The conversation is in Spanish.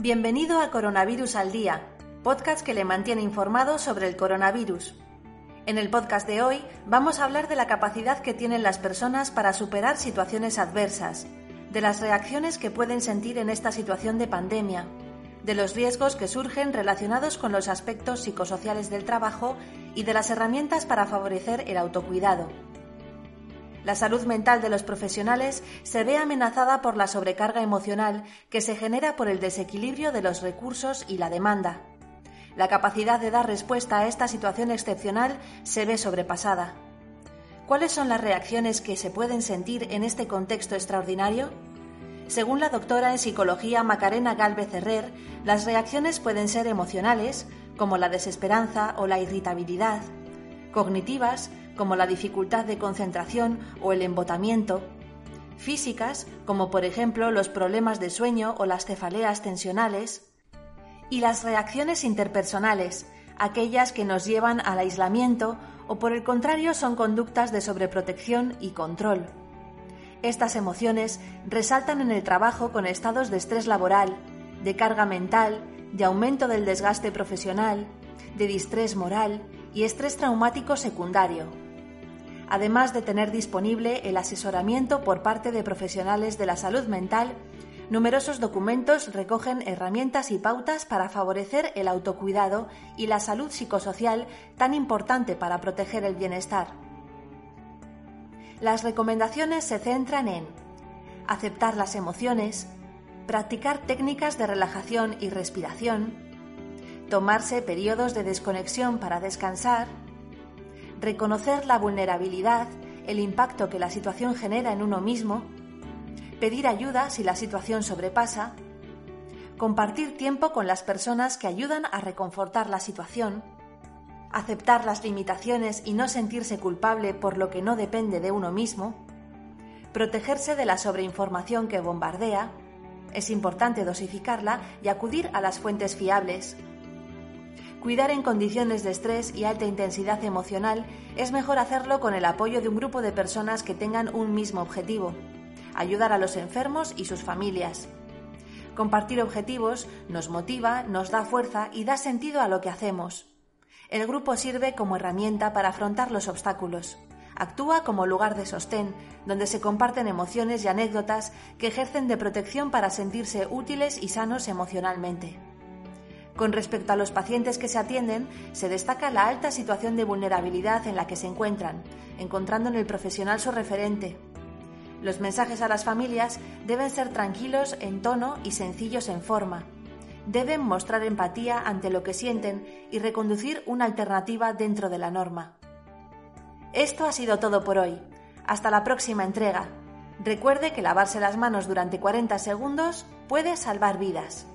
Bienvenido a Coronavirus al Día, podcast que le mantiene informado sobre el coronavirus. En el podcast de hoy vamos a hablar de la capacidad que tienen las personas para superar situaciones adversas, de las reacciones que pueden sentir en esta situación de pandemia, de los riesgos que surgen relacionados con los aspectos psicosociales del trabajo y de las herramientas para favorecer el autocuidado. La salud mental de los profesionales se ve amenazada por la sobrecarga emocional que se genera por el desequilibrio de los recursos y la demanda. La capacidad de dar respuesta a esta situación excepcional se ve sobrepasada. ¿Cuáles son las reacciones que se pueden sentir en este contexto extraordinario? Según la doctora en psicología Macarena Galvez Herrer, las reacciones pueden ser emocionales, como la desesperanza o la irritabilidad, cognitivas, como la dificultad de concentración o el embotamiento, físicas, como por ejemplo los problemas de sueño o las cefaleas tensionales, y las reacciones interpersonales, aquellas que nos llevan al aislamiento o por el contrario son conductas de sobreprotección y control. Estas emociones resaltan en el trabajo con estados de estrés laboral, de carga mental, de aumento del desgaste profesional, de distrés moral y estrés traumático secundario además de tener disponible el asesoramiento por parte de profesionales de la salud mental, numerosos documentos recogen herramientas y pautas para favorecer el autocuidado y la salud psicosocial tan importante para proteger el bienestar. Las recomendaciones se centran en aceptar las emociones, practicar técnicas de relajación y respiración, tomarse periodos de desconexión para descansar, reconocer la vulnerabilidad, el impacto que la situación genera en uno mismo, pedir ayuda si la situación sobrepasa, compartir tiempo con las personas que ayudan a reconfortar la situación, aceptar las limitaciones y no sentirse culpable por lo que no depende de uno mismo, protegerse de la sobreinformación que bombardea, es importante dosificarla y acudir a las fuentes fiables, Cuidar en condiciones de estrés y alta intensidad emocional es mejor hacerlo con el apoyo de un grupo de personas que tengan un mismo objetivo, ayudar a los enfermos y sus familias. Compartir objetivos nos motiva, nos da fuerza y da sentido a lo que hacemos. El grupo sirve como herramienta para afrontar los obstáculos. Actúa como lugar de sostén, donde se comparten emociones y anécdotas que ejercen de protección para sentirse útiles y sanos emocionalmente. Con respecto a los pacientes que se atienden, se destaca la alta situación de vulnerabilidad en la que se encuentran, encontrando en el profesional su referente. Los mensajes a las familias deben ser tranquilos en tono y sencillos en forma. Deben mostrar empatía ante lo que sienten y reconducir una alternativa dentro de la norma. Esto ha sido todo por hoy. Hasta la próxima entrega. Recuerde que lavarse las manos durante 40 segundos puede salvar vidas.